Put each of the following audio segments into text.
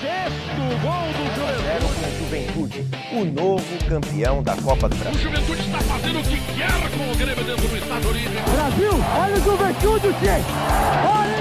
Sexto gol do Juventude. Juventude, o novo campeão da Copa do Brasil. O Juventude está fazendo o que quer com o Grêmio dentro do Estado Olímpico. Brasil, olha o Juventude, gente! Olha!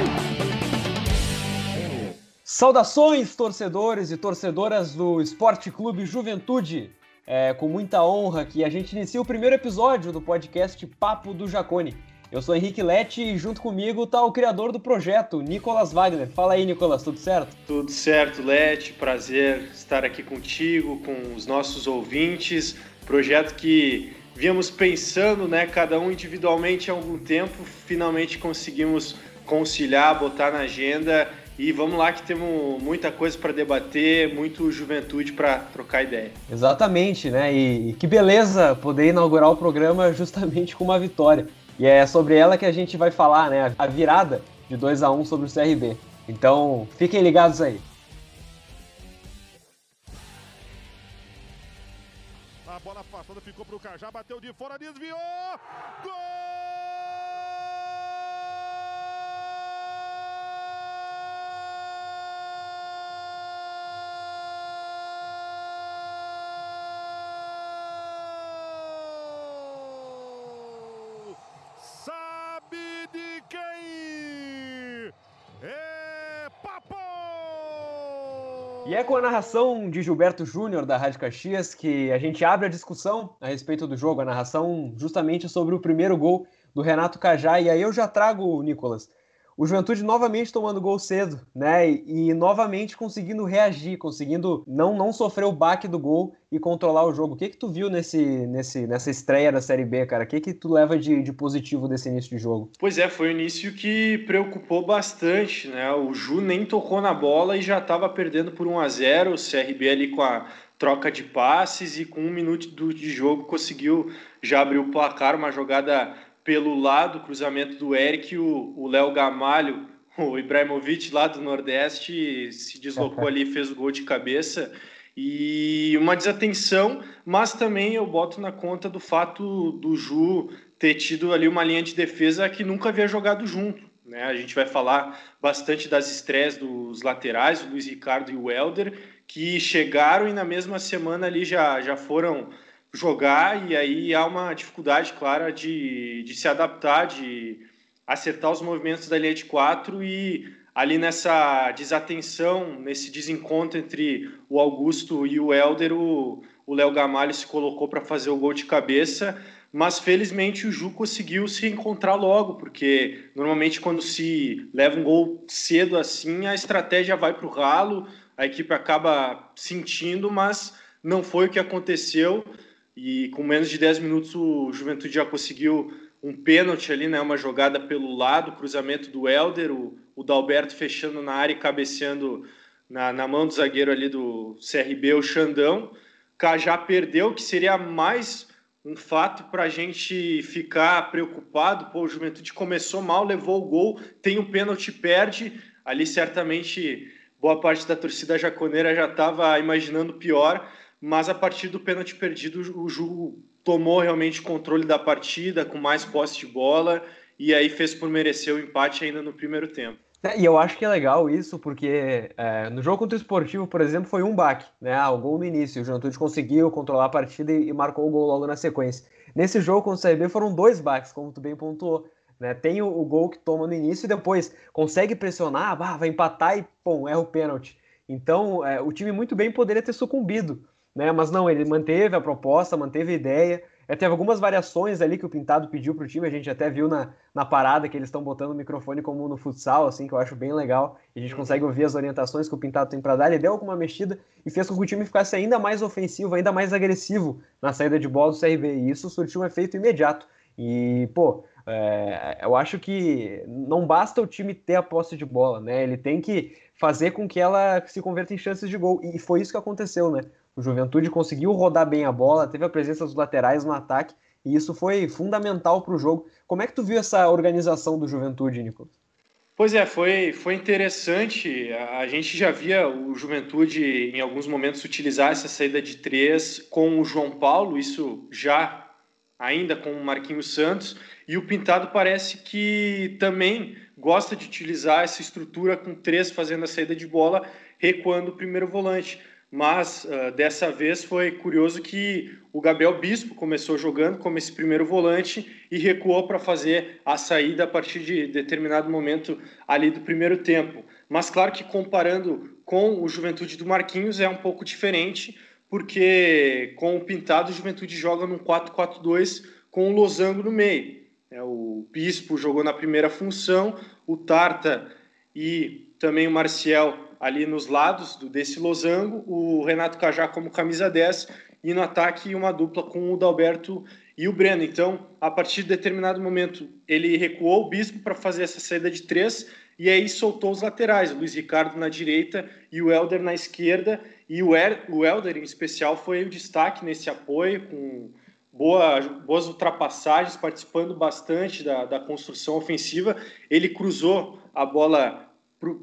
Saudações, torcedores e torcedoras do Esporte Clube Juventude. É com muita honra que a gente inicia o primeiro episódio do podcast Papo do Jacone. Eu sou Henrique Lete e junto comigo está o criador do projeto, Nicolas Wagner. Fala aí, Nicolas, tudo certo? Tudo certo, Lete. Prazer estar aqui contigo, com os nossos ouvintes. Projeto que víamos pensando, né, cada um individualmente há algum tempo, finalmente conseguimos conciliar, botar na agenda e vamos lá que temos muita coisa para debater, muito juventude para trocar ideia. Exatamente, né? E, e que beleza poder inaugurar o programa justamente com uma vitória. E é sobre ela que a gente vai falar, né? A virada de 2 a 1 sobre o CRB. Então, fiquem ligados aí. A bola afastada ficou pro Cajá, bateu de fora, desviou! Gol! E é com a narração de Gilberto Júnior da Rádio Caxias que a gente abre a discussão a respeito do jogo, a narração justamente sobre o primeiro gol do Renato Cajá. E aí eu já trago, Nicolas, o Juventude novamente tomando gol cedo, né? E, e, novamente conseguindo reagir, conseguindo não, não sofrer o baque do gol e controlar o jogo. O que que tu viu nesse, nesse, nessa estreia da Série B, cara? O que que tu leva de, de positivo desse início de jogo? Pois é, foi um início que preocupou bastante, né? O Ju nem tocou na bola e já estava perdendo por 1 a 0 o CRB ali com a troca de passes e com um minuto de jogo conseguiu já abrir o placar, uma jogada pelo lado, cruzamento do Eric, o Léo Gamalho, o Ibrahimovic lá do Nordeste, se deslocou ali, fez o gol de cabeça. E uma desatenção, mas também eu boto na conta do fato do Ju ter tido ali uma linha de defesa que nunca havia jogado junto. Né? A gente vai falar bastante das estreias dos laterais, o Luiz Ricardo e o Helder, que chegaram e na mesma semana ali já, já foram jogar e aí há uma dificuldade clara de, de se adaptar, de acertar os movimentos da linha de quatro e ali nessa desatenção, nesse desencontro entre o Augusto e o Helder, o Léo Gamalho se colocou para fazer o gol de cabeça, mas felizmente o Ju conseguiu se encontrar logo, porque normalmente quando se leva um gol cedo assim, a estratégia vai para o ralo, a equipe acaba sentindo, mas não foi o que aconteceu. E com menos de 10 minutos o Juventude já conseguiu um pênalti ali, né? Uma jogada pelo lado, cruzamento do Helder, o, o Dalberto fechando na área e cabeceando na, na mão do zagueiro ali do CRB, o Xandão. Cajá perdeu, que seria mais um fato para a gente ficar preocupado. Pô, o Juventude começou mal, levou o gol, tem um pênalti, perde. Ali certamente boa parte da torcida jaconeira já estava imaginando pior mas a partir do pênalti perdido, o Ju tomou realmente controle da partida, com mais posse de bola, e aí fez por merecer o empate ainda no primeiro tempo. É, e eu acho que é legal isso, porque é, no jogo contra o Esportivo, por exemplo, foi um baque, né? Ah, o gol no início, o Juventude conseguiu controlar a partida e, e, marcou o gol logo na sequência. Nesse jogo contra o CRB foram dois baques, como tu bem pontuou. Né? Tem o, o, gol que toma no início e depois consegue pressionar, ah, vai empatar e, pum, erra o pênalti. Então, é, o time muito bem poderia ter sucumbido né? Mas não, ele manteve a proposta, manteve a ideia. É, teve algumas variações ali que o Pintado pediu para o time, a gente até viu na, na parada que eles estão botando o microfone como no futsal, assim, que eu acho bem legal. A gente consegue ouvir as orientações que o Pintado tem para dar. Ele deu alguma mexida e fez com que o time ficasse ainda mais ofensivo, ainda mais agressivo na saída de bola do CRB. E isso surtiu um efeito imediato. E, pô, é, eu acho que não basta o time ter a posse de bola, né? Ele tem que fazer com que ela se converta em chances de gol. E foi isso que aconteceu, né? O Juventude conseguiu rodar bem a bola, teve a presença dos laterais no ataque, e isso foi fundamental para o jogo. Como é que tu viu essa organização do Juventude, Nicolas? Pois é, foi, foi interessante. A gente já via o Juventude em alguns momentos utilizar essa saída de três com o João Paulo, isso já ainda com o Marquinhos Santos, e o Pintado parece que também gosta de utilizar essa estrutura com três fazendo a saída de bola, recuando o primeiro volante. Mas uh, dessa vez foi curioso que o Gabriel Bispo começou jogando como esse primeiro volante e recuou para fazer a saída a partir de determinado momento ali do primeiro tempo. Mas claro que comparando com o Juventude do Marquinhos é um pouco diferente, porque com o Pintado o Juventude joga num 4-4-2 com o Losango no meio. É, o Bispo jogou na primeira função, o Tarta e também o Marcial ali nos lados do, desse losango, o Renato Cajá como camisa 10 e no ataque uma dupla com o Dalberto e o Breno. Então, a partir de determinado momento, ele recuou o Bispo para fazer essa saída de três e aí soltou os laterais, o Luiz Ricardo na direita e o Helder na esquerda. E o, er, o Helder, em especial, foi o destaque nesse apoio, com boa, boas ultrapassagens, participando bastante da, da construção ofensiva. Ele cruzou a bola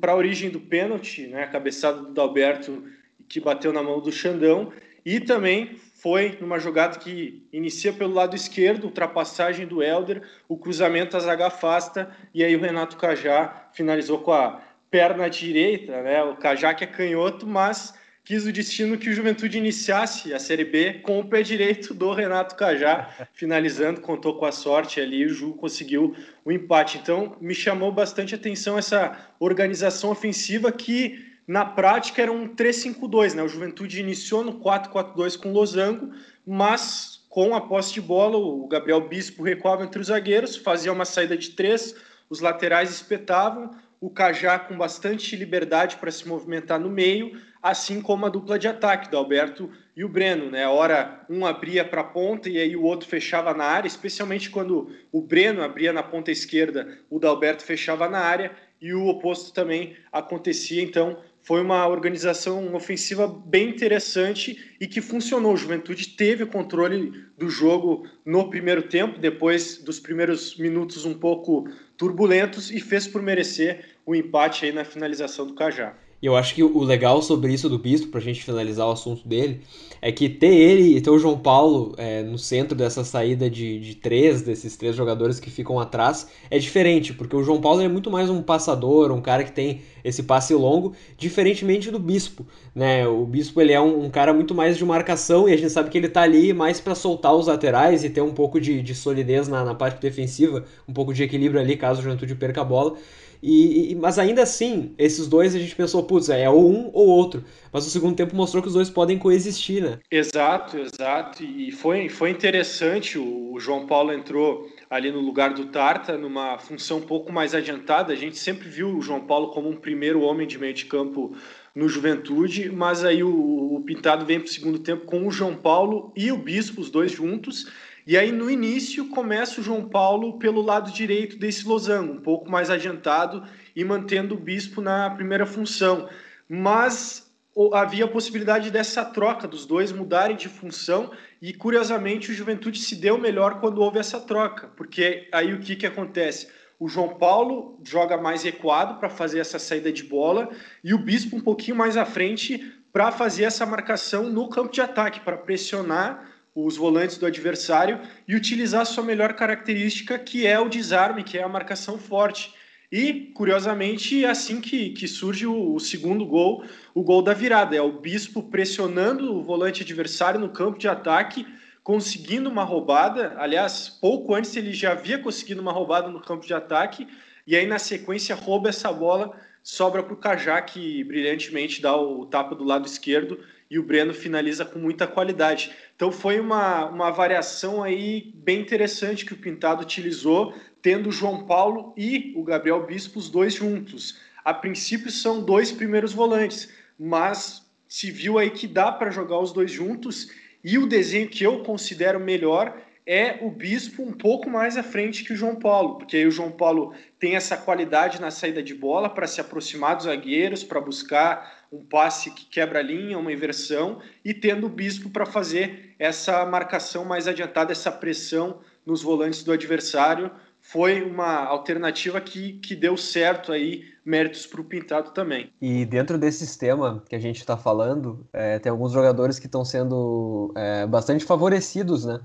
para a origem do pênalti, né, a cabeçada do Dalberto que bateu na mão do Xandão, e também foi numa jogada que inicia pelo lado esquerdo, ultrapassagem do Helder, o cruzamento a zaga afasta, e aí o Renato Cajá finalizou com a perna direita, né, o Cajá que é canhoto, mas quis o destino que o Juventude iniciasse a Série B com o pé direito do Renato Cajá, finalizando, contou com a sorte ali, o Ju conseguiu o empate. Então, me chamou bastante atenção essa organização ofensiva que, na prática, era um 3-5-2, né? O Juventude iniciou no 4-4-2 com o Losango, mas com a posse de bola, o Gabriel Bispo recuava entre os zagueiros, fazia uma saída de três, os laterais espetavam, o Cajá com bastante liberdade para se movimentar no meio, assim como a dupla de ataque do Alberto e o Breno, né? Hora um abria para a ponta e aí o outro fechava na área, especialmente quando o Breno abria na ponta esquerda, o Dalberto fechava na área e o oposto também acontecia. Então, foi uma organização ofensiva bem interessante e que funcionou. O Juventude teve o controle do jogo no primeiro tempo, depois dos primeiros minutos um pouco turbulentos e fez por merecer o empate aí na finalização do Cajá. E eu acho que o legal sobre isso do Bispo, pra gente finalizar o assunto dele, é que ter ele e ter o João Paulo é, no centro dessa saída de, de três, desses três jogadores que ficam atrás, é diferente, porque o João Paulo é muito mais um passador, um cara que tem esse passe longo, diferentemente do Bispo, né? O Bispo ele é um, um cara muito mais de marcação e a gente sabe que ele tá ali mais para soltar os laterais e ter um pouco de, de solidez na, na parte defensiva, um pouco de equilíbrio ali caso o Juventude perca a bola. E, e, mas ainda assim, esses dois a gente pensou, putz, é ou um ou outro. Mas o segundo tempo mostrou que os dois podem coexistir, né? Exato, exato. E foi, foi interessante. O, o João Paulo entrou ali no lugar do Tarta, numa função um pouco mais adiantada. A gente sempre viu o João Paulo como um primeiro homem de meio de campo no Juventude, mas aí o, o Pintado vem para o segundo tempo com o João Paulo e o Bispo, os dois juntos e aí, no início, começa o João Paulo pelo lado direito desse losango, um pouco mais adiantado e mantendo o bispo na primeira função. Mas havia a possibilidade dessa troca, dos dois mudarem de função, e curiosamente o Juventude se deu melhor quando houve essa troca, porque aí o que, que acontece? O João Paulo joga mais recuado para fazer essa saída de bola e o Bispo um pouquinho mais à frente para fazer essa marcação no campo de ataque, para pressionar os volantes do adversário e utilizar sua melhor característica, que é o desarme, que é a marcação forte. E, curiosamente, é assim que, que surge o, o, segundo gol, o gol da virada. É o Bispo pressionando o volante adversário no campo de ataque, conseguindo uma roubada. Aliás, pouco antes ele já havia conseguido uma roubada no campo de ataque, e aí na sequência rouba essa bola, sobra para o Cajá, que brilhantemente dá o tapa do lado esquerdo e o Breno finaliza com muita qualidade. Então foi uma, uma variação aí bem interessante que o Pintado utilizou, tendo o João Paulo e o Gabriel Bispo os dois juntos. A princípio são dois primeiros volantes, mas se viu aí que dá para jogar os dois juntos e o desenho que eu considero melhor é o Bispo um pouco mais à frente que o João Paulo, porque aí o João Paulo tem essa qualidade na saída de bola para se aproximar dos zagueiros, para buscar um passe que quebra a linha, uma inversão, e tendo o Bispo para fazer essa marcação mais adiantada, essa pressão nos volantes do adversário. Foi uma alternativa que, que deu certo aí, méritos para o Pintado também. E dentro desse sistema que a gente está falando, é, tem alguns jogadores que estão sendo é, bastante favorecidos, né?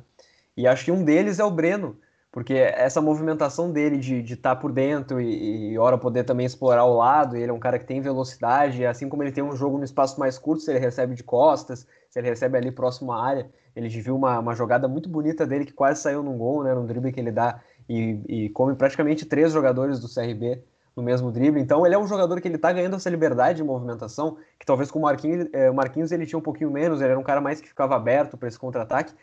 E acho que um deles é o Breno, porque essa movimentação dele de estar tá por dentro e, e hora poder também explorar o lado, ele é um cara que tem velocidade, assim como ele tem um jogo no espaço mais curto, se ele recebe de costas, se ele recebe ali próximo à área, ele viu uma, uma jogada muito bonita dele que quase saiu num gol, né, no drible que ele dá e, e come praticamente três jogadores do CRB no mesmo drible. Então ele é um jogador que ele tá ganhando essa liberdade de movimentação, que talvez com o Marquinhos, é, Marquinhos ele tinha um pouquinho menos, ele era um cara mais que ficava aberto para esse contra-ataque.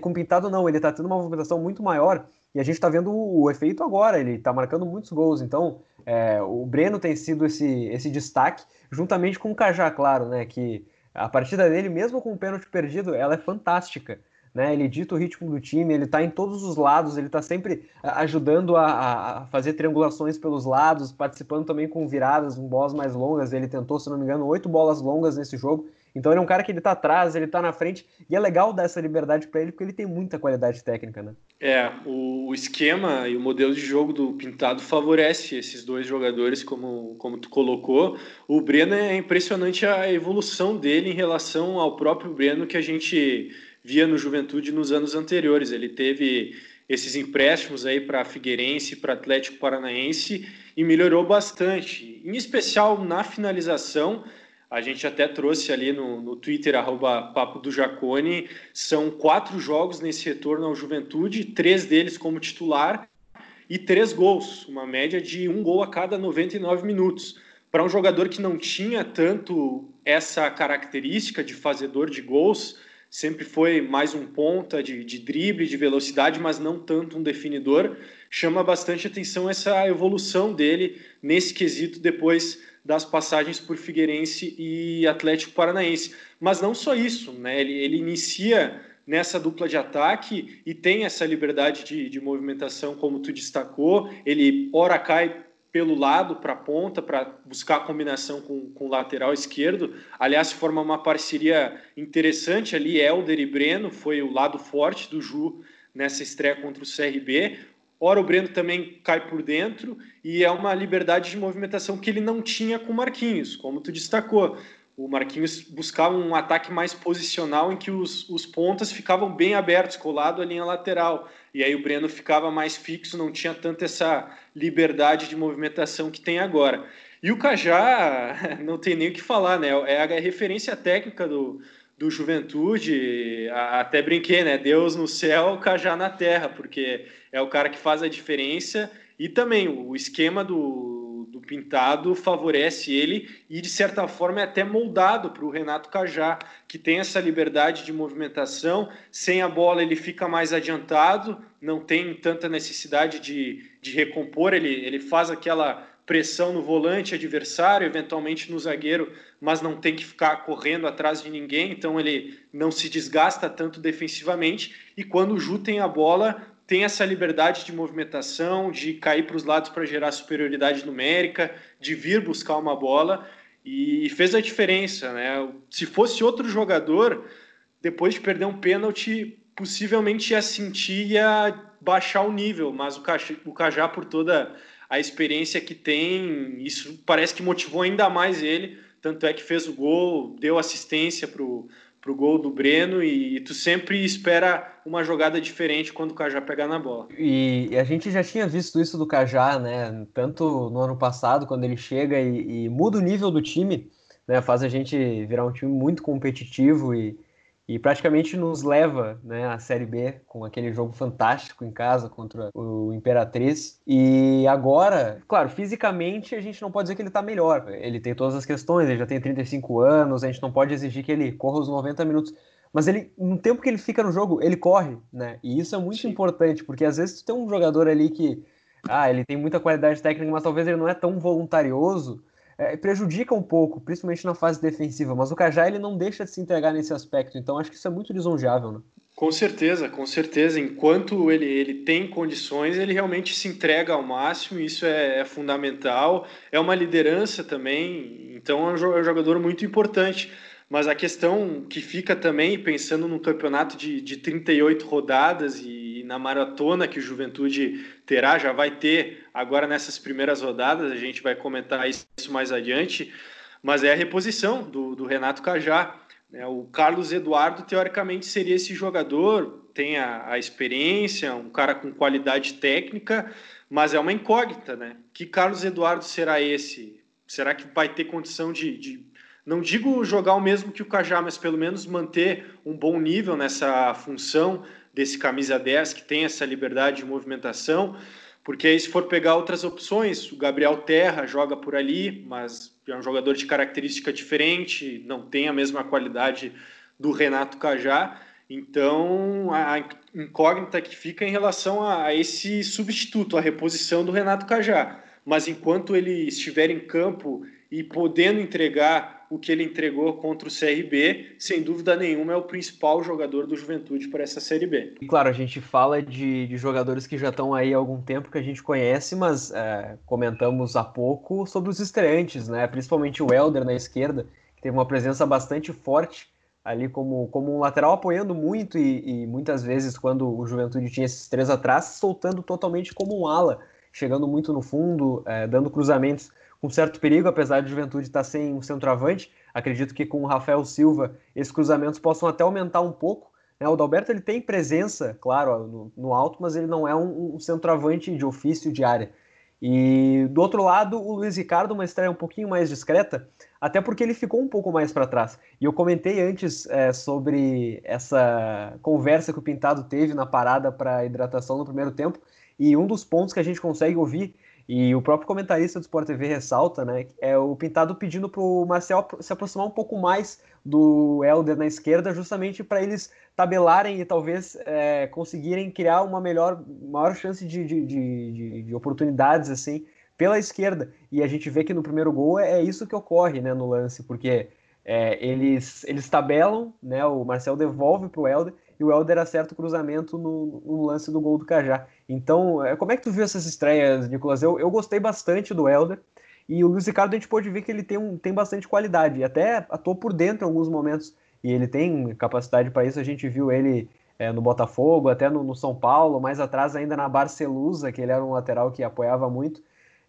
Com o Pintado não, ele tá tendo uma movimentação muito maior e a gente está vendo o, o, efeito agora, ele está marcando muitos gols. Então, é, o Breno tem sido esse, esse destaque, juntamente com o Cajá, claro, né? Que a partida dele, mesmo com o pênalti perdido, ela é fantástica. Né? Ele dita o ritmo do time, ele está em todos os lados, ele está sempre ajudando a, a, fazer triangulações pelos lados, participando também com viradas, com bolas mais longas. Ele tentou, se não me engano, oito bolas longas nesse jogo. Então ele é um cara que ele tá atrás, ele tá na frente, e é legal dar essa liberdade para ele, porque ele tem muita qualidade técnica, né? É, o, esquema e o modelo de jogo do Pintado favorece esses dois jogadores, como, como tu colocou. O Breno é impressionante a evolução dele em relação ao próprio Breno que a gente via no Juventude nos anos anteriores. Ele teve esses empréstimos aí para Figueirense, para Atlético Paranaense e melhorou bastante, em especial na finalização a gente até trouxe ali no, no Twitter, arroba Papo do Jacone, são quatro jogos nesse retorno ao Juventude, três deles como titular e três gols, uma média de um gol a cada 99 minutos. Para um jogador que não tinha tanto essa característica de fazedor de gols, sempre foi mais um ponta de, de drible, de velocidade, mas não tanto um definidor, chama bastante atenção essa evolução dele nesse quesito depois das passagens por Figueirense e Atlético Paranaense. Mas não só isso, né? ele, ele inicia nessa dupla de ataque e tem essa liberdade de, de movimentação, como tu destacou. Ele ora cai pelo lado para a ponta para buscar a combinação com, com o lateral esquerdo. Aliás, forma uma parceria interessante ali. Helder e Breno foi o lado forte do Ju nessa estreia contra o CRB. Ora, o Breno também cai por dentro e é uma liberdade de movimentação que ele não tinha com o Marquinhos, como tu destacou. O Marquinhos buscava um ataque mais posicional em que os, os pontas ficavam bem abertos, colado à linha lateral. E aí o Breno ficava mais fixo, não tinha tanto essa liberdade de movimentação que tem agora. E o Cajá, não tem nem o que falar, né? É a referência técnica do, do Juventude, até brinquei, né? Deus no céu, Cajá na terra, porque é o cara que faz a diferença e também o esquema do, do Pintado favorece ele e, de certa forma, é até moldado para o Renato Cajá, que tem essa liberdade de movimentação. Sem a bola, ele fica mais adiantado, não tem tanta necessidade de, de recompor, ele, ele faz aquela pressão no volante adversário, eventualmente no zagueiro, mas não tem que ficar correndo atrás de ninguém, então ele não se desgasta tanto defensivamente. E quando o Ju tem a bola, tem essa liberdade de movimentação, de cair para os lados para gerar superioridade numérica, de vir buscar uma bola e fez a diferença, né? Se fosse outro jogador, depois de perder um pênalti, possivelmente ia sentir ia baixar o nível, mas o Cajá, o Cajá por toda a experiência que tem, isso parece que motivou ainda mais ele. Tanto é que fez o gol, deu assistência para o gol do Breno e, e tu sempre espera uma jogada diferente quando o Cajá pegar na bola. E, a gente já tinha visto isso do Cajá, né? Tanto no ano passado, quando ele chega e, e muda o nível do time, né? Faz a gente virar um time muito competitivo e, e praticamente nos leva né, à Série B com aquele jogo fantástico em casa contra o Imperatriz. E agora, claro, fisicamente a gente não pode dizer que ele está melhor. Ele tem todas as questões, ele já tem 35 anos, a gente não pode exigir que ele corra os 90 minutos. Mas ele, no tempo que ele fica no jogo, ele corre, né? E isso é muito Sim. importante, porque às vezes tu tem um jogador ali que, ah, ele tem muita qualidade técnica, mas talvez ele não é tão voluntarioso é, prejudica um pouco, principalmente na fase defensiva, mas o Cajá ele não deixa de se entregar nesse aspecto, então acho que isso é muito lisonjeável, né? Com certeza, com certeza. Enquanto ele, ele tem condições, ele realmente se entrega ao máximo, isso é, é fundamental. É uma liderança também, então é um jogador muito importante. Mas a questão que fica também, pensando num campeonato de, de 38 rodadas e, e na maratona que o Juventude terá, já vai ter agora nessas primeiras rodadas, a gente vai comentar isso mais adiante, mas é a reposição do, do Renato Cajá. Né? O Carlos Eduardo, teoricamente, seria esse jogador, tem a, a experiência, um cara com qualidade técnica, mas é uma incógnita, né? Que Carlos Eduardo será esse? Será que vai ter condição de, de, não digo jogar o mesmo que o Cajá, mas pelo menos manter um bom nível nessa função desse camisa 10 que tem essa liberdade de movimentação? Porque aí, se for pegar outras opções, o Gabriel Terra joga por ali, mas é um jogador de característica diferente, não tem a mesma qualidade do Renato Cajá. Então, a incógnita que fica em relação a esse substituto, a reposição do Renato Cajá. Mas enquanto ele estiver em campo e podendo entregar o que ele entregou contra o CRB, sem dúvida nenhuma é o principal jogador do Juventude para essa Série B. E claro, a gente fala de, de, jogadores que já estão aí há algum tempo que a gente conhece, mas é, comentamos há pouco sobre os estreantes, né? principalmente o Helder na esquerda, que teve uma presença bastante forte ali como, como um lateral apoiando muito e, e muitas vezes quando o Juventude tinha esses três atrás, soltando totalmente como um ala, chegando muito no fundo, é, dando cruzamentos com certo perigo, apesar de Juventude estar sem um centroavante. Acredito que com o Rafael Silva esses cruzamentos possam até aumentar um pouco. Né? O Dalberto ele tem presença, claro, no, no alto, mas ele não é um, um, centroavante de ofício de área. E do outro lado, o Luiz Ricardo, uma estreia um pouquinho mais discreta, até porque ele ficou um pouco mais para trás. E eu comentei antes é, sobre essa conversa que o Pintado teve na parada para hidratação no primeiro tempo, e um dos pontos que a gente consegue ouvir e o próprio comentarista do Sport TV ressalta, né, é o Pintado pedindo para o Marcel se aproximar um pouco mais do Helder na esquerda, justamente para eles tabelarem e talvez é, conseguirem criar uma melhor, maior chance de, de, de, de, oportunidades assim pela esquerda. E a gente vê que no primeiro gol é, isso que ocorre, né, no lance, porque é, eles eles tabelam, né, o Marcel devolve para o Helder e o Helder acerta o cruzamento no, no, lance do gol do Cajá. Então, é, como é que tu viu essas estreias, Nicolas? Eu, eu gostei bastante do Helder, e o Luiz Ricardo a gente pode ver que ele tem, um, tem bastante qualidade, e até atuou por dentro em alguns momentos, e ele tem capacidade para isso, a gente viu ele é, no Botafogo, até no, no, São Paulo, mais atrás ainda na Barcelusa, que ele era um lateral que apoiava muito.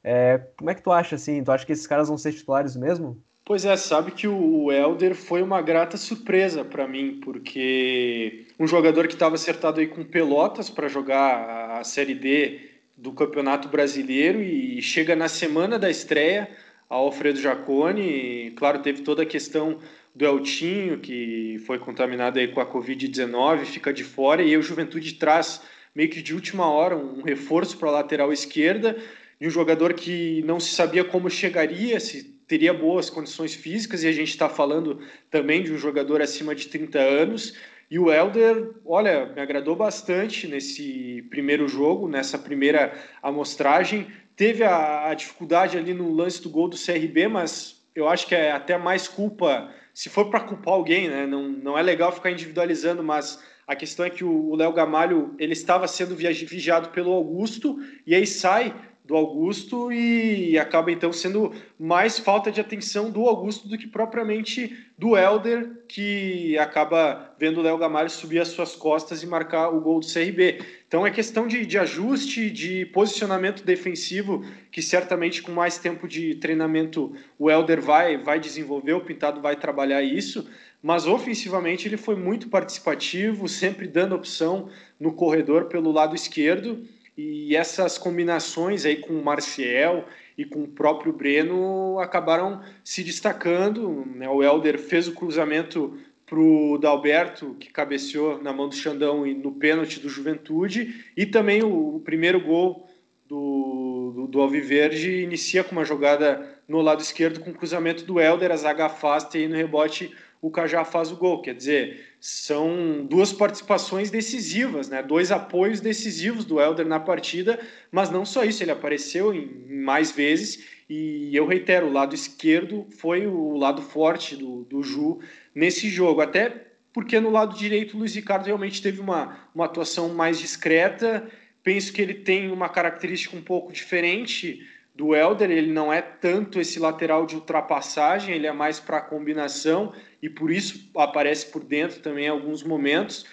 É, como é que tu acha, assim? Tu acha que esses caras vão ser titulares mesmo? Pois é, sabe que o Elder foi uma grata surpresa para mim, porque um jogador que estava acertado aí com Pelotas para jogar a Série D do Campeonato Brasileiro e chega na semana da estreia ao Alfredo Jacone, claro, teve toda a questão do Eltinho, que foi contaminado aí com a Covid-19, fica de fora, e o Juventude traz meio que de última hora um reforço para a lateral esquerda, de um jogador que não se sabia como chegaria, se teria boas condições físicas, e a gente está falando também de um jogador acima de 30 anos. E o Helder, olha, me agradou bastante nesse primeiro jogo, nessa primeira amostragem. Teve a, a dificuldade ali no lance do gol do CRB, mas eu acho que é até mais culpa, se for para culpar alguém, né? Não, não é legal ficar individualizando, mas a questão é que o Léo Gamalho ele estava sendo vigiado pelo Augusto e aí sai do Augusto e acaba então sendo mais falta de atenção do Augusto do que propriamente do Helder, que acaba vendo o Léo Gamalho subir as suas costas e marcar o gol do CRB. Então é questão de, de ajuste, de posicionamento defensivo, que certamente com mais tempo de treinamento o Helder vai, vai desenvolver, o Pintado vai trabalhar isso, mas ofensivamente ele foi muito participativo, sempre dando opção no corredor pelo lado esquerdo e essas combinações aí com o Marcial e com o próprio Breno acabaram se destacando. Né? O Helder fez o cruzamento para o Dalberto, que cabeceou na mão do Xandão e no pênalti do Juventude, e também o, o primeiro gol do, do, do, Alviverde inicia com uma jogada no lado esquerdo com o cruzamento do Helder, a zaga afasta e no rebote o Cajá faz o gol. Quer dizer, são duas participações decisivas, né? dois apoios decisivos do Helder na partida, mas não só isso, ele apareceu em mais vezes e eu reitero, o lado esquerdo foi o lado forte do, do Ju nesse jogo, até porque no lado direito o Luiz Ricardo realmente teve uma, uma atuação mais discreta, penso que ele tem uma característica um pouco diferente do Helder, ele não é tanto esse lateral de ultrapassagem, ele é mais para combinação e por isso aparece por dentro também em alguns momentos.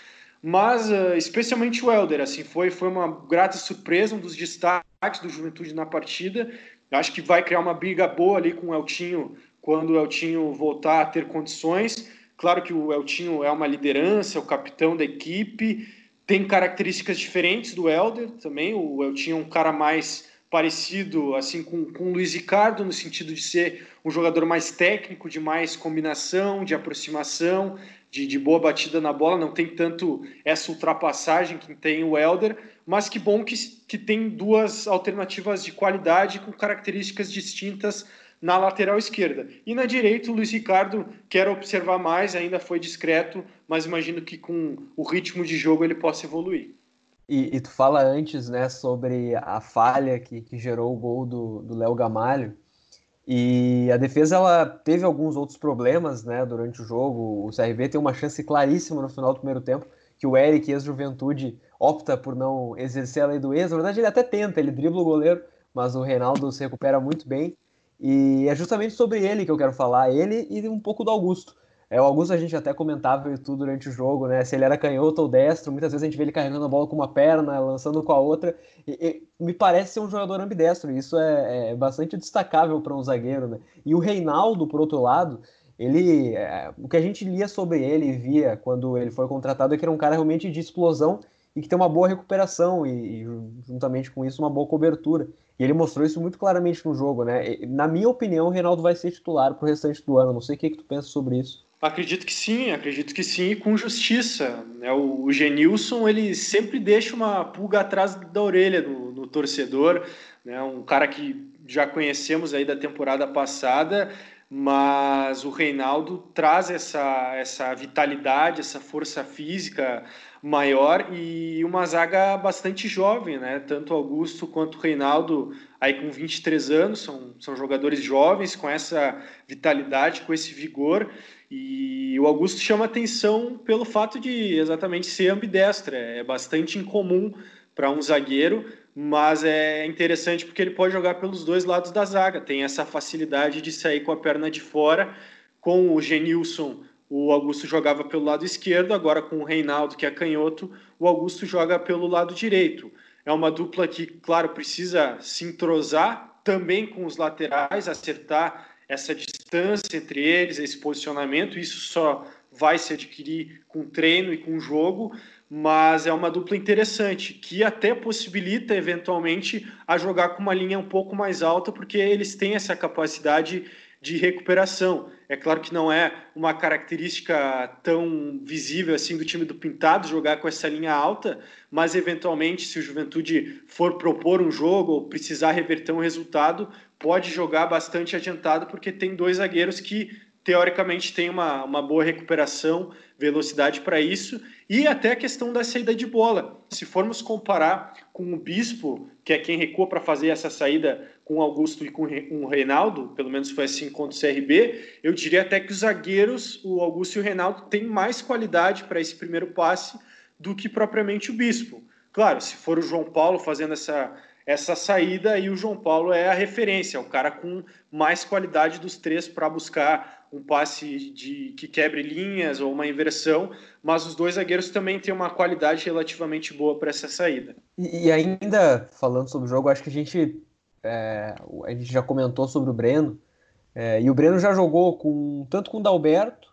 Mas uh, especialmente o Helder, assim, foi, foi uma grata surpresa, um dos destaques do Juventude na partida. Acho que vai criar uma briga boa ali com o Eltinho quando o Eltinho voltar a ter condições. Claro que o Eltinho é uma liderança, é o capitão da equipe, tem características diferentes do Helder também. O Eltinho é um cara mais parecido assim com, com o Luiz Ricardo, no sentido de ser um jogador mais técnico, de mais combinação, de aproximação, de, de, boa batida na bola, não tem tanto essa ultrapassagem que tem o Helder, mas que bom que, que tem duas alternativas de qualidade com características distintas na lateral esquerda. E na direita, o Luiz Ricardo quer observar mais, ainda foi discreto, mas imagino que com o ritmo de jogo ele possa evoluir. E, e tu fala antes né, sobre a falha que, que gerou o gol do Léo Gamalho. E a defesa ela teve alguns outros problemas né, durante o jogo. O CRB tem uma chance claríssima no final do primeiro tempo, que o Eric, ex-juventude, opta por não exercer a lei do ex. Na verdade, ele até tenta, ele dribla o goleiro, mas o Reinaldo se recupera muito bem. E é justamente sobre ele que eu quero falar, ele e um pouco do Augusto. É, Augusto a gente até comentava tudo durante o jogo, né? Se ele era canhoto ou destro, muitas vezes a gente vê ele carregando a bola com uma perna, lançando com a outra. E, e me parece ser um jogador ambidestro, isso é, é bastante destacável para um zagueiro, né? E o Reinaldo, por outro lado, ele. É, o que a gente lia sobre ele e via quando ele foi contratado é que era um cara realmente de explosão e que tem uma boa recuperação e, e juntamente com isso, uma boa cobertura. E ele mostrou isso muito claramente no jogo, né? Na minha opinião, o Reinaldo vai ser titular para o restante do ano. Não sei o que, que tu pensa sobre isso. Acredito que sim, acredito que sim, e com justiça. Né? O, o Genilson ele sempre deixa uma pulga atrás da orelha no, no torcedor, né? um cara que já conhecemos aí da temporada passada, mas o Reinaldo traz essa, essa vitalidade, essa força física maior e uma zaga bastante jovem, né? Tanto Augusto quanto Reinaldo, aí com 23 anos, são, são jogadores jovens com essa vitalidade, com esse vigor. E o Augusto chama atenção pelo fato de exatamente ser ambidestra. É bastante incomum para um zagueiro, mas é interessante porque ele pode jogar pelos dois lados da zaga. Tem essa facilidade de sair com a perna de fora. Com o Genilson, o Augusto jogava pelo lado esquerdo, agora com o Reinaldo, que é canhoto, o Augusto joga pelo lado direito. É uma dupla que, claro, precisa se entrosar também com os laterais, acertar essa distância entre eles, esse posicionamento, isso só vai se adquirir com treino e com jogo, mas é uma dupla interessante, que até possibilita eventualmente a jogar com uma linha um pouco mais alta, porque eles têm essa capacidade de recuperação. É claro que não é uma característica tão visível assim do time do Pintado jogar com essa linha alta, mas eventualmente, se o Juventude for propor um jogo ou precisar reverter um resultado, pode jogar bastante adiantado, porque tem dois zagueiros que teoricamente têm uma, uma boa recuperação, velocidade para isso, e até a questão da saída de bola. Se formos comparar com o Bispo, que é quem recua para fazer essa saída com Augusto e com o Reinaldo, pelo menos foi assim contra o CRB, eu diria até que os zagueiros, o Augusto e o Reinaldo, têm mais qualidade para esse primeiro passe do que propriamente o Bispo. Claro, se for o João Paulo fazendo essa, essa saída, e o João Paulo é a referência, é o cara com mais qualidade dos três para buscar um passe de que quebre linhas ou uma inversão, mas os dois zagueiros também têm uma qualidade relativamente boa para essa saída. E, e, ainda falando sobre o jogo, acho que a gente é, a gente já comentou sobre o Breno, é, e o Breno já jogou com tanto com o Dalberto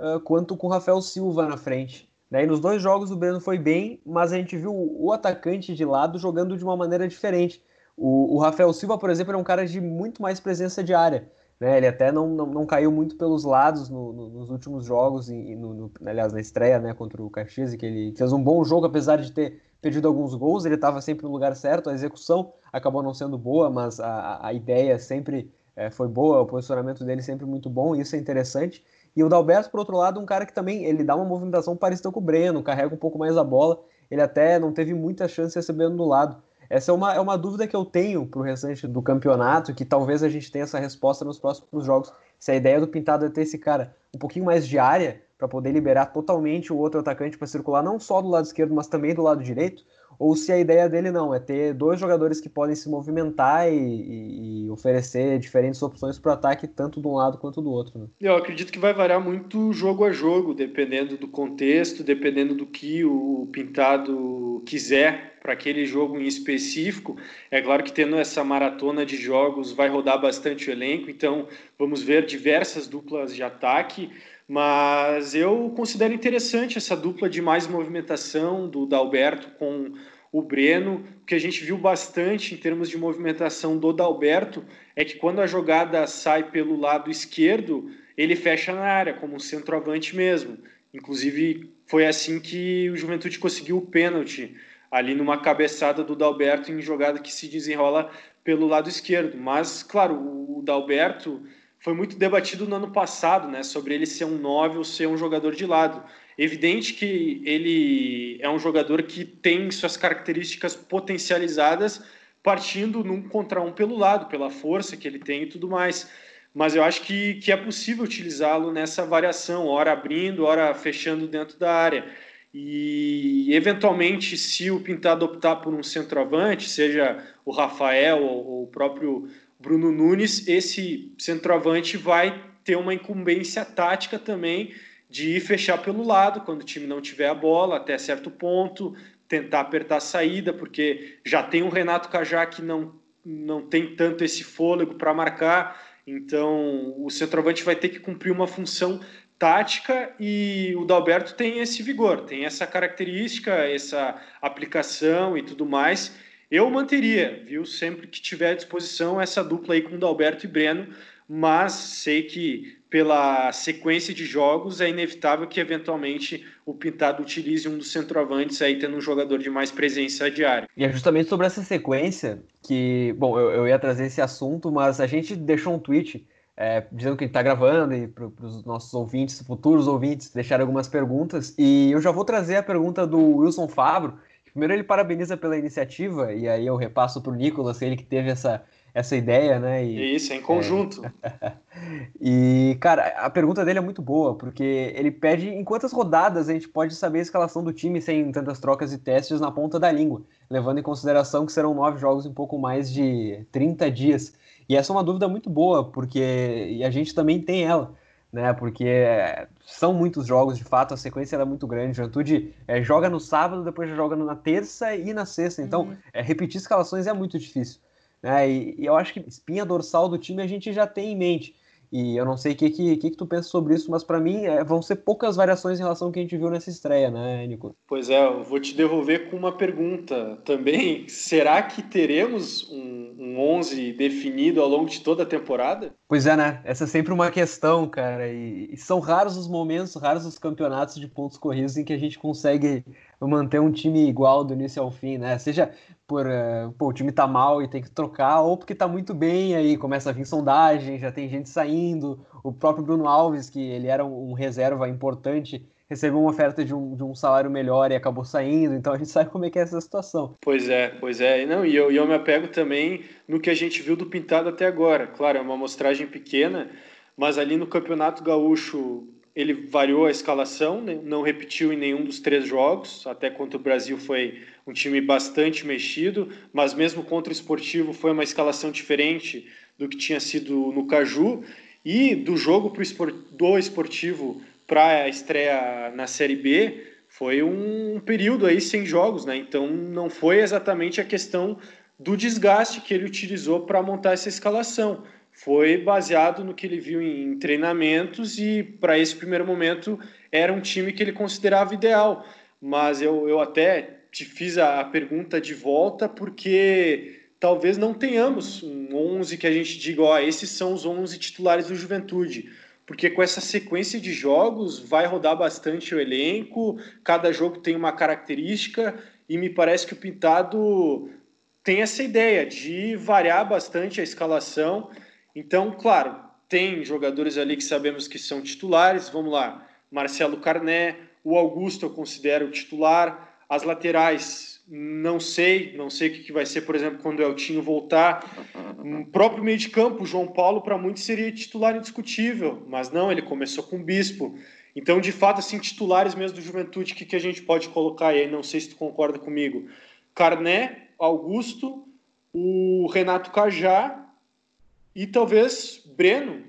uh, quanto com o Rafael Silva na frente. Né? E nos dois jogos o Breno foi bem, mas a gente viu o, atacante de lado jogando de uma maneira diferente. O, o, Rafael Silva, por exemplo, é um cara de muito mais presença de área. Né? Ele até não, não, não caiu muito pelos lados no, no, nos últimos jogos, e no, no, aliás, na estreia né, contra o Caxias, que ele fez um bom jogo, apesar de ter perdido alguns gols, ele estava sempre no lugar certo, a execução acabou não sendo boa, mas a, a ideia sempre é, foi boa, o posicionamento dele sempre muito bom, isso é interessante. E o Dalberto, por outro lado, um cara que também ele dá uma movimentação parecida com o Breno, carrega um pouco mais a bola, ele até não teve muita chance recebendo do lado. Essa é uma, é uma dúvida que eu tenho para o restante do campeonato, que talvez a gente tenha essa resposta nos próximos jogos. Se a ideia do Pintado é ter esse cara um pouquinho mais de área, para poder liberar totalmente o outro atacante para circular não só do lado esquerdo, mas também do lado direito, ou se a ideia dele não é ter dois jogadores que podem se movimentar e, e, e oferecer diferentes opções para o ataque, tanto de um lado quanto do outro. Né? Eu acredito que vai variar muito jogo a jogo, dependendo do contexto, dependendo do que o Pintado quiser para aquele jogo em específico. É claro que tendo essa maratona de jogos vai rodar bastante o elenco, então vamos ver diversas duplas de ataque Mas eu considero interessante essa dupla de mais movimentação do Dalberto com o Breno. O que a gente viu bastante em termos de movimentação do Dalberto é que quando a jogada sai pelo lado esquerdo, ele fecha na área, como um centroavante mesmo. Inclusive, foi assim que o Juventude conseguiu o pênalti, ali numa cabeçada do Dalberto em jogada que se desenrola pelo lado esquerdo. Mas, claro, o Dalberto foi muito debatido no ano passado, né, sobre ele ser um 9 ou ser um jogador de lado. Evidente que ele é um jogador que tem suas características potencializadas partindo num contra um pelo lado, pela força que ele tem e tudo mais. Mas eu acho que, que é possível utilizá-lo nessa variação, hora abrindo, hora fechando dentro da área. E, eventualmente, se o Pintado optar por um centroavante, seja o Rafael ou, ou o próprio Bruno Nunes, esse centroavante vai ter uma incumbência tática também de ir fechar pelo lado quando o time não tiver a bola até certo ponto, tentar apertar a saída, porque já tem o Renato Cajá que não, não tem tanto esse fôlego para marcar, então o centroavante vai ter que cumprir uma função tática e o Dalberto tem esse vigor, tem essa característica, essa aplicação e tudo mais eu manteria, viu, sempre que tiver à disposição essa dupla aí com Dalberto e Breno, mas sei que pela sequência de jogos é inevitável que eventualmente o Pintado utilize um dos centroavantes aí tendo um jogador de mais presença diária. E é justamente sobre essa sequência que, bom, eu, eu ia trazer esse assunto, mas a gente deixou um tweet é, dizendo que a gente está gravando e para os nossos ouvintes, futuros ouvintes, deixar algumas perguntas. E eu já vou trazer a pergunta do Wilson Fabro, Primeiro ele parabeniza pela iniciativa, e aí eu repasso para o Nicolas, ele que teve essa, essa ideia, né? E, Isso, em conjunto. É... e, cara, a pergunta dele é muito boa, porque ele pede em quantas rodadas a gente pode saber a escalação do time sem tantas trocas e testes na ponta da língua, levando em consideração que serão nove jogos em pouco mais de 30 dias. E essa é uma dúvida muito boa, porque e a gente também tem ela né? Porque são muitos jogos, de fato, a sequência é muito grande. Juventude é, joga no sábado, depois joga na terça e na sexta. Então, uhum. é, repetir escalações é muito difícil. Né? E, e, eu acho que espinha dorsal do time a gente já tem em mente. E eu não sei o que, que, que, que tu pensa sobre isso, mas para mim é, vão ser poucas variações em relação ao que a gente viu nessa estreia, né, Nico? Pois é, eu vou te devolver com uma pergunta também. Será que teremos um, um 11 definido ao longo de toda a temporada? Pois é, né? Essa é sempre uma questão, cara. E, e são raros os momentos, raros os campeonatos de pontos corridos em que a gente consegue manter um time igual do início ao fim, né? Seja por uh, pô, o time tá mal e tem que trocar, ou porque tá muito bem, aí começa a vir sondagem, já tem gente saindo. O próprio Bruno Alves, que ele era um, um reserva importante, recebeu uma oferta de um, de um salário melhor e acabou saindo, então a gente sabe como é que é essa situação. Pois é, pois é. Não, e eu, eu me apego também no que a gente viu do Pintado até agora. Claro, é uma amostragem pequena, mas ali no Campeonato Gaúcho ele variou a escalação, né? não repetiu em nenhum dos três jogos, até contra o Brasil foi um time bastante mexido, mas mesmo contra o Esportivo foi uma escalação diferente do que tinha sido no Caju, e do jogo pro esport, do Esportivo para a estreia na Série B, foi um período aí sem jogos, né? então não foi exatamente a questão do desgaste que ele utilizou para montar essa escalação foi baseado no que ele viu em treinamentos e para esse primeiro momento era um time que ele considerava ideal. Mas eu, eu até te fiz a, pergunta de volta porque talvez não tenhamos um 11 que a gente diga, ó, esses são os 11 titulares do Juventude. Porque com essa sequência de jogos vai rodar bastante o elenco, cada jogo tem uma característica e me parece que o Pintado tem essa ideia de variar bastante a escalação então, claro, tem jogadores ali que sabemos que são titulares. Vamos lá, Marcelo Carné, o Augusto eu considero titular. As laterais, não sei, não sei o que vai ser, por exemplo, quando o Eltinho voltar. O próprio meio de campo, João Paulo, para muitos seria titular indiscutível, mas não, ele começou com o Bispo. Então, de fato, assim, titulares mesmo do Juventude, o que, que a gente pode colocar aí? Não sei se tu concorda comigo. Carné, Augusto, o Renato Cajá e talvez Breno.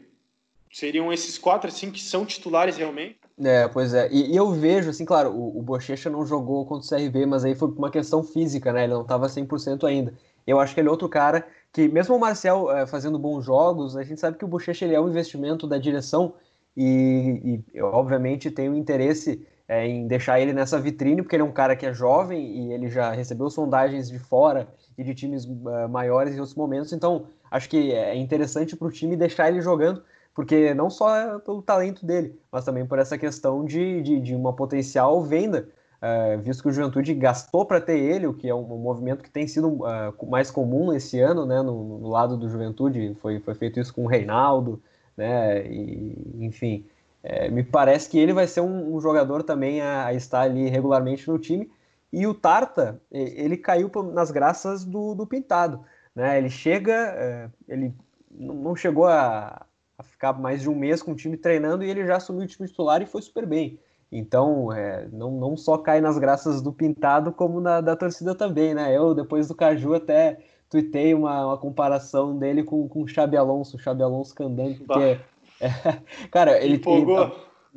Seriam esses quatro, assim, que são titulares realmente. É, pois é. E, e eu vejo, assim, claro, o, o Bochecha não jogou contra o CRB, mas aí foi por uma questão física, né? Ele não estava 100% ainda. Eu acho que ele é outro cara que, mesmo o Marcel é, fazendo bons jogos, a gente sabe que o Bochecha ele é um investimento da direção e, e obviamente tem o um interesse é, em deixar ele nessa vitrine, porque ele é um cara que é jovem e ele já recebeu sondagens de fora e de times uh, maiores em outros momentos, então acho que é interessante para o time deixar ele jogando, porque não só é pelo talento dele, mas também por essa questão de, de, de uma potencial venda, uh, visto que o Juventude gastou para ter ele, o que é um, movimento que tem sido uh, mais comum esse ano, né, no, no, lado do Juventude, foi, foi feito isso com o Reinaldo, né, e, enfim, é, me parece que ele vai ser um, um jogador também a, a, estar ali regularmente no time. E o Tarta, ele caiu nas graças do, do Pintado. Né? Ele chega, é, ele não chegou a, a, ficar mais de um mês com o time treinando e ele já assumiu o time titular e foi super bem. Então, é, não, não só cai nas graças do Pintado, como na, da torcida também, né? Eu, depois do Caju, até tuitei uma, uma comparação dele com, com o Xabi Alonso, o Xabi Alonso Candango, que é, cara, ele, ele,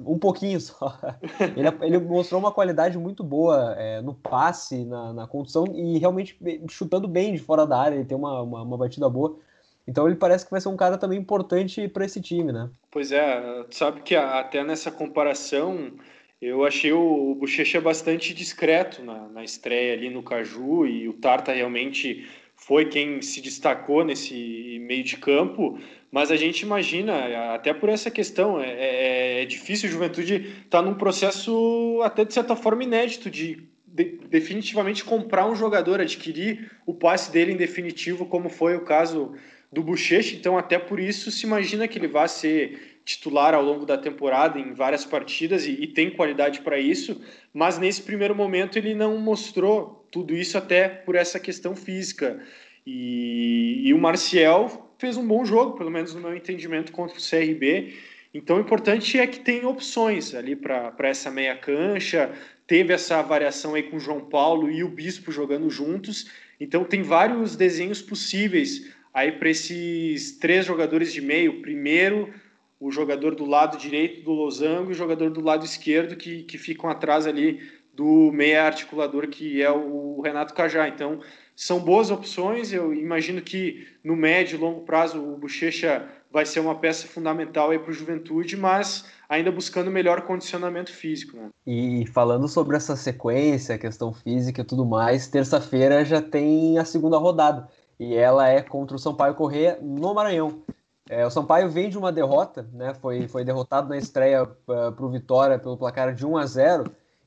um pouquinho só. Ele, ele, mostrou uma qualidade muito boa é, no passe, na, na condução e realmente chutando bem de fora da área. Ele tem uma, uma, uma batida boa. Então ele parece que vai ser um cara também importante para esse time, né? Pois é, sabe que até nessa comparação eu achei o, o Bochecha bastante discreto na, na estreia ali no Caju e o Tarta realmente foi quem se destacou nesse meio de campo, mas a gente imagina, até por essa questão, é, é, é difícil a juventude estar tá num processo até de certa forma inédito de, de, definitivamente comprar um jogador, adquirir o passe dele em definitivo, como foi o caso do Bochecha, então até por isso se imagina que ele vai ser titular ao longo da temporada em várias partidas e, e tem qualidade para isso, mas nesse primeiro momento ele não mostrou tudo isso até por essa questão física. E, e o Marcial fez um bom jogo, pelo menos no meu entendimento, contra o CRB. Então, o importante é que tem opções ali para essa meia cancha. Teve essa variação aí com o João Paulo e o Bispo jogando juntos. Então, tem vários desenhos possíveis aí para esses três jogadores de meio. Primeiro, o jogador do lado direito do Losango e o jogador do lado esquerdo que, que ficam atrás ali do meia articulador que é o Renato Cajá. Então, são boas opções. Eu imagino que no médio e longo prazo o Bochecha vai ser uma peça fundamental aí para o Juventude, mas ainda buscando melhor condicionamento físico. Né? E falando sobre essa sequência, questão física e tudo mais, terça-feira já tem a segunda rodada e ela é contra o Sampaio Corrêa no Maranhão. É, o Sampaio vem de uma derrota, né? Foi, foi derrotado na estreia uh, ah, para o Vitória pelo placar de 1 a 0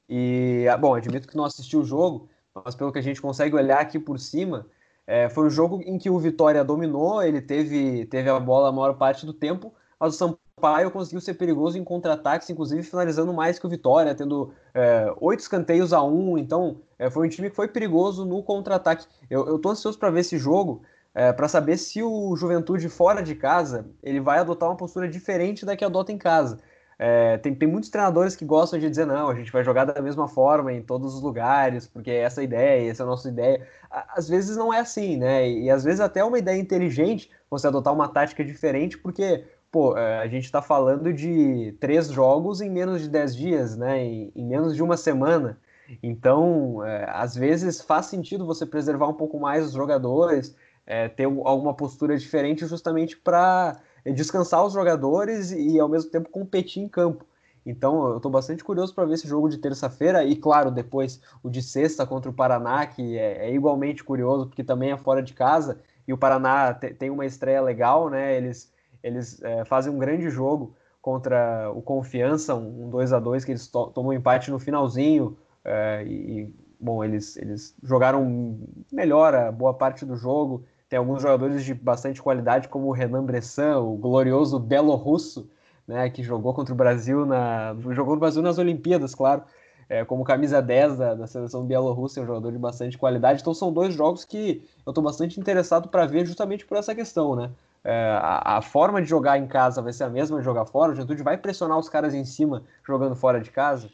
e, ah, bom, admito que não assisti o jogo, mas pelo que a gente consegue olhar aqui por cima, é, foi um jogo em que o Vitória dominou, ele teve, teve a bola a maior parte do tempo, mas o Sampaio conseguiu ser perigoso em contra-ataques, inclusive finalizando mais que o Vitória, tendo é, oito escanteios a um, então é, foi um time que foi perigoso no contra-ataque. Eu, eu tô ansioso para ver esse jogo, é, para saber se o Juventude fora de casa ele vai adotar uma postura diferente da que adota em casa. É, tem, tem muitos treinadores que gostam de dizer, não, a gente vai jogar da mesma forma em todos os lugares, porque é essa ideia, essa é a nossa ideia. Às vezes não é assim, né? E, e às vezes até é uma ideia inteligente você adotar uma tática diferente, porque, pô, é, a gente está falando de três jogos em menos de dez dias, né? Em, em menos de uma semana. Então, é, às vezes faz sentido você preservar um pouco mais os jogadores, é, ter alguma postura diferente justamente para descansar os jogadores e ao mesmo tempo competir em campo. Então eu estou bastante curioso para ver esse jogo de terça-feira e, claro, depois o de sexta contra o Paraná, que é, é igualmente curioso, porque também é fora de casa e o Paraná te, tem uma estreia legal, né? Eles, eles é, fazem um grande jogo contra o Confiança, um 2 a 2 que eles to tomam um empate no finalzinho é, e, bom, eles, eles jogaram melhor a boa parte do jogo tem alguns jogadores de bastante qualidade, como o Renan Bressan, o glorioso Belorusso, né, que jogou contra o Brasil na. jogou no Brasil nas Olimpíadas, claro, é, como camisa 10 da, da seleção bielorrussa, é um jogador de bastante qualidade. Então são dois jogos que eu estou bastante interessado para ver justamente por essa questão, né? É, a, a, forma de jogar em casa vai ser a mesma de jogar fora, o Juventude vai pressionar os caras em cima jogando fora de casa.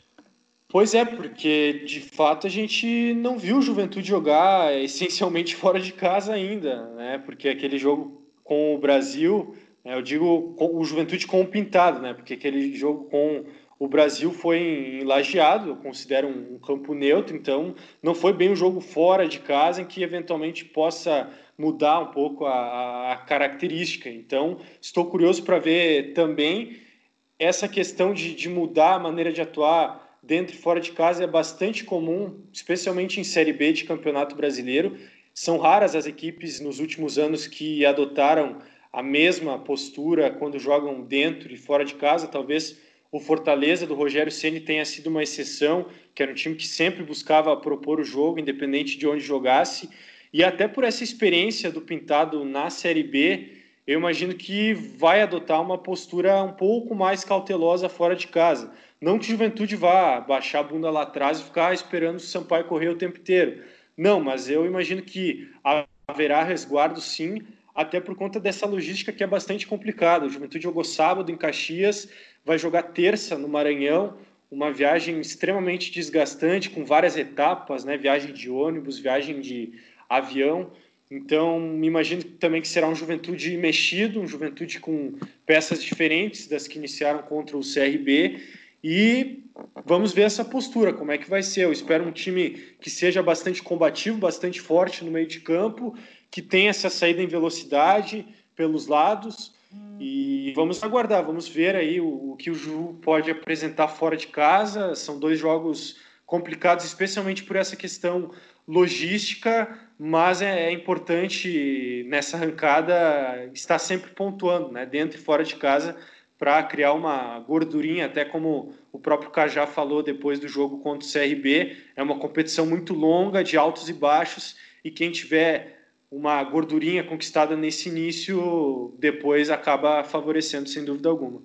Pois é, porque de fato a gente não viu o Juventude jogar essencialmente fora de casa ainda, né? Porque aquele jogo com o Brasil, né, eu digo o Juventude com o Pintado, né? Porque aquele jogo com o Brasil foi em Lajeado, eu considero um, um campo neutro, então não foi bem um jogo fora de casa em que eventualmente possa mudar um pouco a, a característica. Então estou curioso para ver também essa questão de, de mudar a maneira de atuar dentro e fora de casa é bastante comum, especialmente em Série B de Campeonato Brasileiro. São raras as equipes nos últimos anos que adotaram a mesma postura quando jogam dentro e fora de casa. Talvez o Fortaleza do Rogério Ceni tenha sido uma exceção, que era um time que sempre buscava propor o jogo, independente de onde jogasse. E até por essa experiência do Pintado na Série B, eu imagino que vai adotar uma postura um pouco mais cautelosa fora de casa. Não que Juventude vá baixar a bunda lá atrás e ficar esperando o Sampaio correr o tempo inteiro. Não, mas eu imagino que haverá resguardo sim, até por conta dessa logística que é bastante complicada. O Juventude jogou sábado em Caxias, vai jogar terça no Maranhão, uma viagem extremamente desgastante, com várias etapas, né? Viagem de ônibus, viagem de avião. Então, me imagino também que será um Juventude mexido, um Juventude com peças diferentes das que iniciaram contra o CRB. E vamos ver essa postura, como é que vai ser. Eu espero um time que seja bastante combativo, bastante forte no meio de campo, que tenha essa saída em velocidade pelos lados. E vamos aguardar, vamos ver aí o, o que o Ju pode apresentar fora de casa. São dois jogos complicados, especialmente por essa questão logística, mas é, é, importante nessa arrancada estar sempre pontuando, né, dentro e fora de casa, para criar uma gordurinha, até como o próprio Cajá falou depois do jogo contra o CRB, é uma competição muito longa, de altos e baixos, e quem tiver uma gordurinha conquistada nesse início, depois acaba favorecendo, sem dúvida alguma.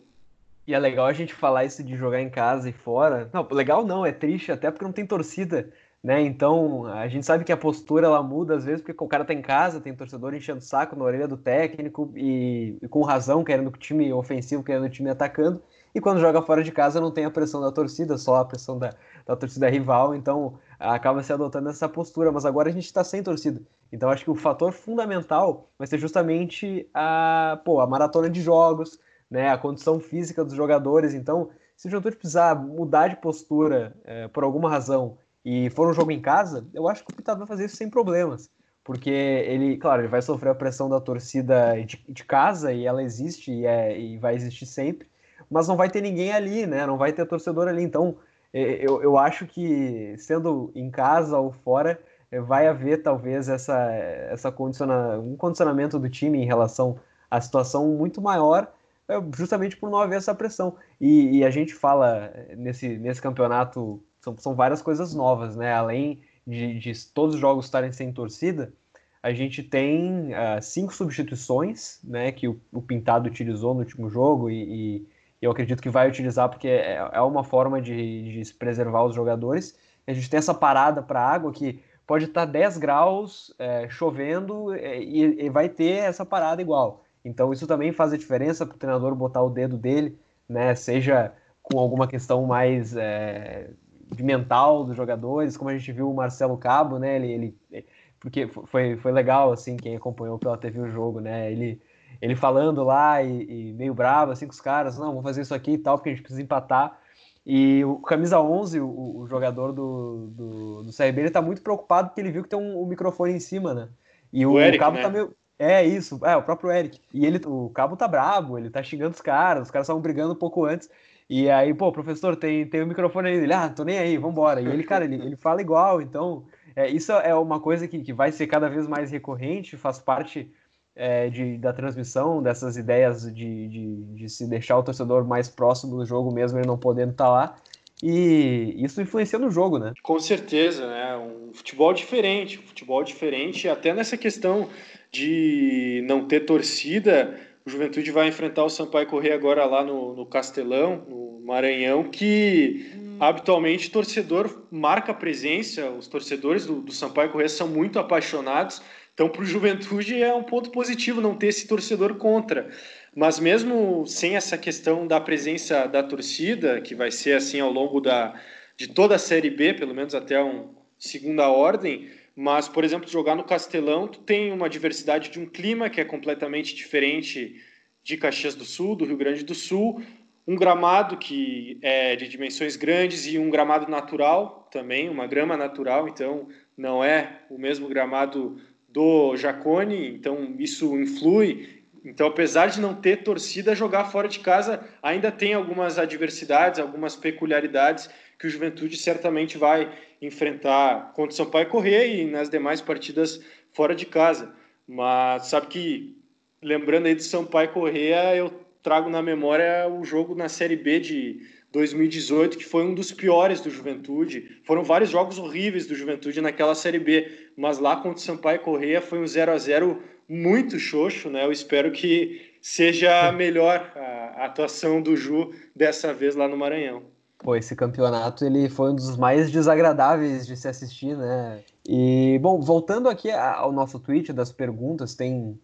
E é legal a gente falar isso de jogar em casa e fora. Não, legal não, é triste, até porque não tem torcida né? Então, a gente sabe que a postura ela muda às vezes porque o cara tá em casa, tem torcedor enchendo o saco na orelha do técnico e, e com razão querendo o time ofensivo, querendo o time atacando. E quando joga fora de casa não tem a pressão da torcida, só a pressão da, da torcida rival, então acaba se adotando essa postura. Mas agora a gente está sem torcida. Então acho que o fator fundamental vai ser justamente a, pô, a maratona de jogos, né, a condição física dos jogadores. Então, se o jogador precisar mudar de postura é, por alguma razão e for um jogo em casa, eu acho que o Pitado vai fazer isso sem problemas. Porque ele, claro, ele vai sofrer a pressão da torcida de, de casa e ela existe e, é, e vai existir sempre, mas não vai ter ninguém ali, né? Não vai ter torcedor ali. Então, eu, eu acho que sendo em casa ou fora, vai haver talvez essa, essa condiciona, um condicionamento do time em relação à situação muito maior, é, justamente por não haver essa pressão. E, e a gente fala nesse, nesse campeonato são, são várias coisas novas, né? Além de, de todos os jogos estarem sem torcida, a gente tem uh, cinco substituições, né? Que o, o, Pintado utilizou no último jogo e, e, eu acredito que vai utilizar porque é, é uma forma de, de se preservar os jogadores. A gente tem essa parada para água que pode estar 10 graus, é, chovendo é, e, e, vai ter essa parada igual. Então isso também faz a diferença para o treinador botar o dedo dele, né? Seja com alguma questão mais é, de mental dos jogadores, como a gente viu o Marcelo Cabo, né? Ele, ele porque foi, foi legal assim quem acompanhou pela TV o jogo, né? Ele ele falando lá e, e meio bravo assim com os caras, não, vou fazer isso aqui e tal, porque a gente precisa empatar. E o camisa 11, o, o jogador do, do, do CRB, ele tá muito preocupado porque ele viu que tem um, um microfone em cima, né? E o, o Eric, Cabo né? tá meio é isso, é o próprio Eric. E ele, o Cabo tá bravo, ele tá xingando os caras, os caras estavam brigando um pouco antes. E aí, pô, professor, tem, tem o microfone aí. Ele, ah, tô nem aí, vambora. E ele, cara, ele, ele fala igual. Então, é, isso é uma coisa que, que vai ser cada vez mais recorrente, faz parte é, de, da transmissão, dessas ideias de, de, de, se deixar o torcedor mais próximo do jogo, mesmo ele não podendo estar tá lá. E isso influencia no jogo, né? Com certeza, né? Um futebol diferente, um futebol diferente, até nessa questão de não ter torcida o Juventude vai enfrentar o Sampaio Correr agora lá no, no Castelão, no Maranhão, que hum. habitualmente torcedor marca presença, os torcedores do, do Sampaio Correr são muito apaixonados, então para o Juventude é um ponto positivo não ter esse torcedor contra. Mas mesmo sem essa questão da presença da torcida, que vai ser assim ao longo da, de toda a Série B, pelo menos até um segunda ordem, mas, por exemplo, jogar no Castelão, tu tem uma diversidade de um clima que é completamente diferente de Caxias do Sul, do Rio Grande do Sul, um gramado que é de dimensões grandes e um gramado natural também, uma grama natural, então não é o mesmo gramado do Jacone, então isso influi Então, apesar de não ter torcida, jogar fora de casa ainda tem algumas adversidades, algumas peculiaridades que o Juventude certamente vai enfrentar contra o Sampaio Corrêa e nas demais partidas fora de casa. Mas sabe que, lembrando aí do Sampaio Corrêa, eu trago na memória o jogo na Série B de 2018, que foi um dos piores do Juventude. Foram vários jogos horríveis do Juventude naquela Série B, mas lá contra o Sampaio Correia foi um 0 a 0 muito xoxo, né? Eu espero que seja melhor a atuação do Ju dessa vez lá no Maranhão. Pô, esse campeonato ele foi um dos mais desagradáveis de se assistir, né? E, bom, voltando aqui ao nosso tweet das perguntas, tem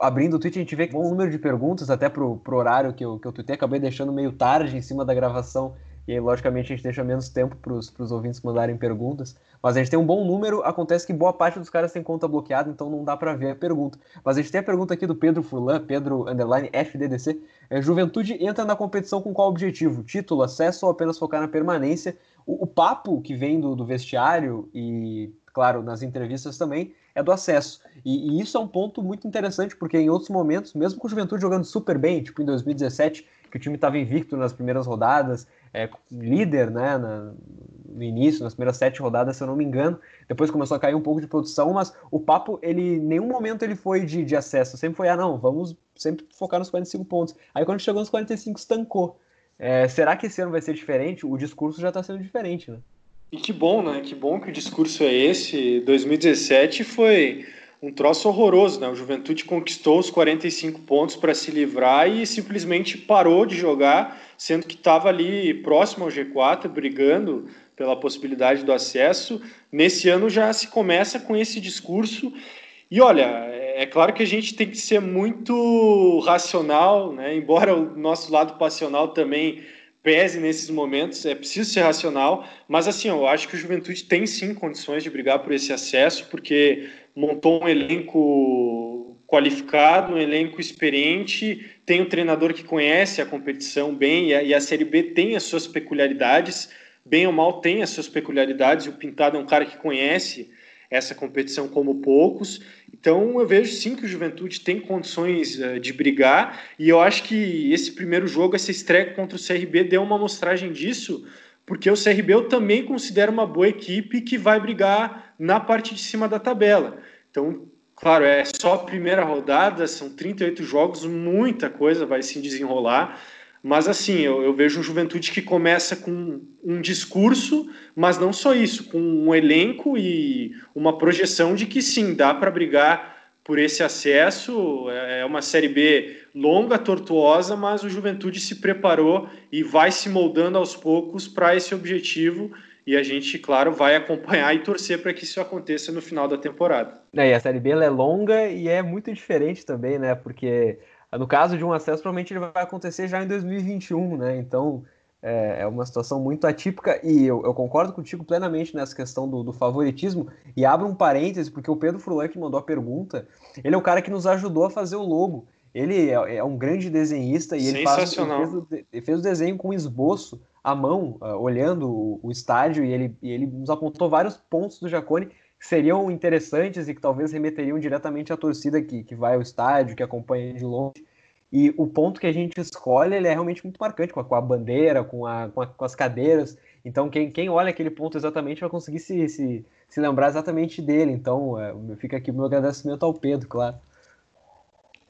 abrindo o tweet, a gente vê que um número de perguntas, até pro, pro horário que eu, que eu tuitei, acabei deixando meio tarde em cima da gravação, e aí, logicamente, a gente deixa menos tempo para os ouvintes mandarem perguntas. Mas a gente tem um bom número, acontece que boa parte dos caras tem conta bloqueada, então não dá para ver a pergunta. Mas a gente tem a pergunta aqui do Pedro Furlan, Pedro Underline FDDC. É, Juventude entra na competição com qual objetivo? Título, acesso ou apenas focar na permanência? O, o papo que vem do, do vestiário e, claro, nas entrevistas também, é do acesso. E, e, isso é um ponto muito interessante, porque em outros momentos, mesmo com o Juventude jogando super bem, tipo em 2017, que o time estava invicto nas primeiras rodadas, é, líder né, na, no início, nas primeiras sete rodadas, se eu não me engano, depois começou a cair um pouco de produção, mas o papo, ele nenhum momento ele foi de, de acesso, sempre foi, ah não, vamos sempre focar nos 45 pontos. Aí quando chegou nos 45, estancou. É, será que esse ano vai ser diferente? O discurso já está sendo diferente, né? E que bom, né? Que bom que o discurso é esse. 2017 foi um troço horroroso, né? O Juventude conquistou os 45 pontos para se livrar e simplesmente parou de jogar, sendo que estava ali próximo ao G4, brigando pela possibilidade do acesso. Nesse ano já se começa com esse discurso. E olha, é claro que a gente tem que ser muito racional, né? Embora o nosso lado passional também pese nesses momentos, é preciso ser racional, mas assim, eu acho que o Juventude tem sim condições de brigar por esse acesso, porque montou um elenco qualificado, um elenco experiente, tem um treinador que conhece a competição bem e a, e a Série B tem as suas peculiaridades, bem ou mal tem as suas peculiaridades, o Pintado é um cara que conhece essa competição como poucos. Então eu vejo sim que o Juventude tem condições uh, de brigar e eu acho que esse primeiro jogo, essa estreia contra o CRB deu uma mostragem disso, porque o CRB eu também considero uma boa equipe que vai brigar na parte de cima da tabela. Então, claro, é só a primeira rodada, são 38 jogos, muita coisa vai se desenrolar. Mas assim, eu, eu, vejo um Juventude que começa com um discurso, mas não só isso, com um elenco e uma projeção de que sim, dá para brigar por esse acesso. É, é uma Série B longa, tortuosa, mas o Juventude se preparou e vai se moldando aos poucos para esse objetivo. E a gente, claro, vai acompanhar e torcer para que isso aconteça no final da temporada. É, e a Série B é longa e é muito diferente também, né? Porque no caso de um acesso, provavelmente ele vai acontecer já em 2021, né? Então é, é uma situação muito atípica e eu, eu, concordo contigo plenamente nessa questão do, do, favoritismo. E abro um parêntese, porque o Pedro Furlan que mandou a pergunta, ele é o cara que nos ajudou a fazer o logo. Ele é, é um grande desenhista e ele, faz, ele, fez o, ele fez o desenho com esboço à mão, uh, olhando o, o, estádio, e ele, e ele nos apontou vários pontos do Jacone seriam interessantes e que talvez remeteriam diretamente à torcida que, que vai ao estádio, que acompanha de longe. E o ponto que a gente escolhe ele é realmente muito marcante, com a, com a bandeira, com, a, com, a, com, as cadeiras. Então, quem, quem olha aquele ponto exatamente vai conseguir se, se, se lembrar exatamente dele. Então, é, fica aqui o meu agradecimento ao Pedro, claro.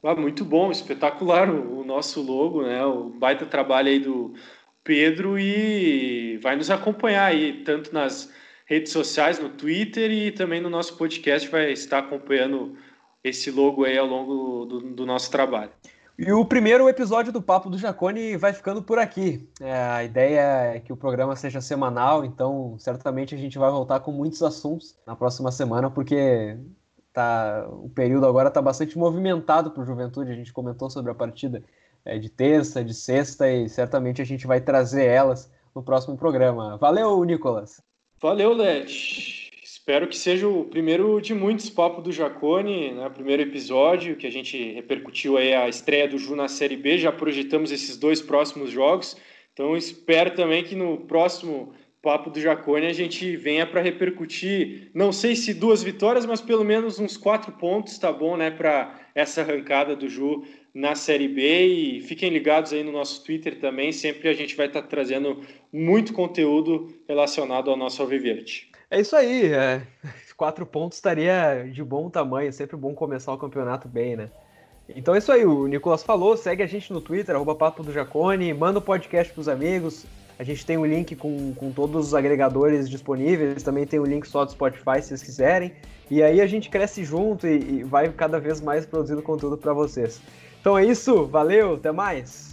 Ah, muito bom, espetacular o, o nosso logo, né? O baita trabalho aí do Pedro e vai nos acompanhar aí, tanto nas redes sociais, no Twitter e também no nosso podcast vai estar acompanhando esse logo aí ao longo do, do nosso trabalho. E o primeiro episódio do Papo do Jacone vai ficando por aqui. É, a ideia é que o programa seja semanal, então certamente a gente vai voltar com muitos assuntos na próxima semana, porque tá, o período agora está bastante movimentado para o Juventude. A gente comentou sobre a partida é, de terça, de sexta, e certamente a gente vai trazer elas no próximo programa. Valeu, Nicolas! Valeu, Led. Espero que seja o primeiro de muitos papos do Jacone, né? Primeiro episódio que a gente repercutiu aí a estreia do Ju na Série B. Já projetamos esses dois próximos jogos. Então espero também que no próximo papo do Jacone a gente venha para repercutir, não sei se duas vitórias, mas pelo menos uns quatro pontos, tá bom, né? Para essa arrancada do Ju na Série B e fiquem ligados aí no nosso Twitter também, sempre a gente vai estar tá trazendo muito conteúdo relacionado ao nosso Alviverde. É isso aí, é. quatro pontos estaria de bom tamanho, sempre bom começar o campeonato bem, né? Então é isso aí, o Nicolas falou, segue a gente no Twitter, arroba Papo do Jacone, manda o podcast pros amigos, a gente tem o um link com, com todos os agregadores disponíveis, também tem o um link só do Spotify se vocês quiserem, e aí a gente cresce junto e, e vai cada vez mais produzindo conteúdo para vocês. Então é isso, valeu, até mais!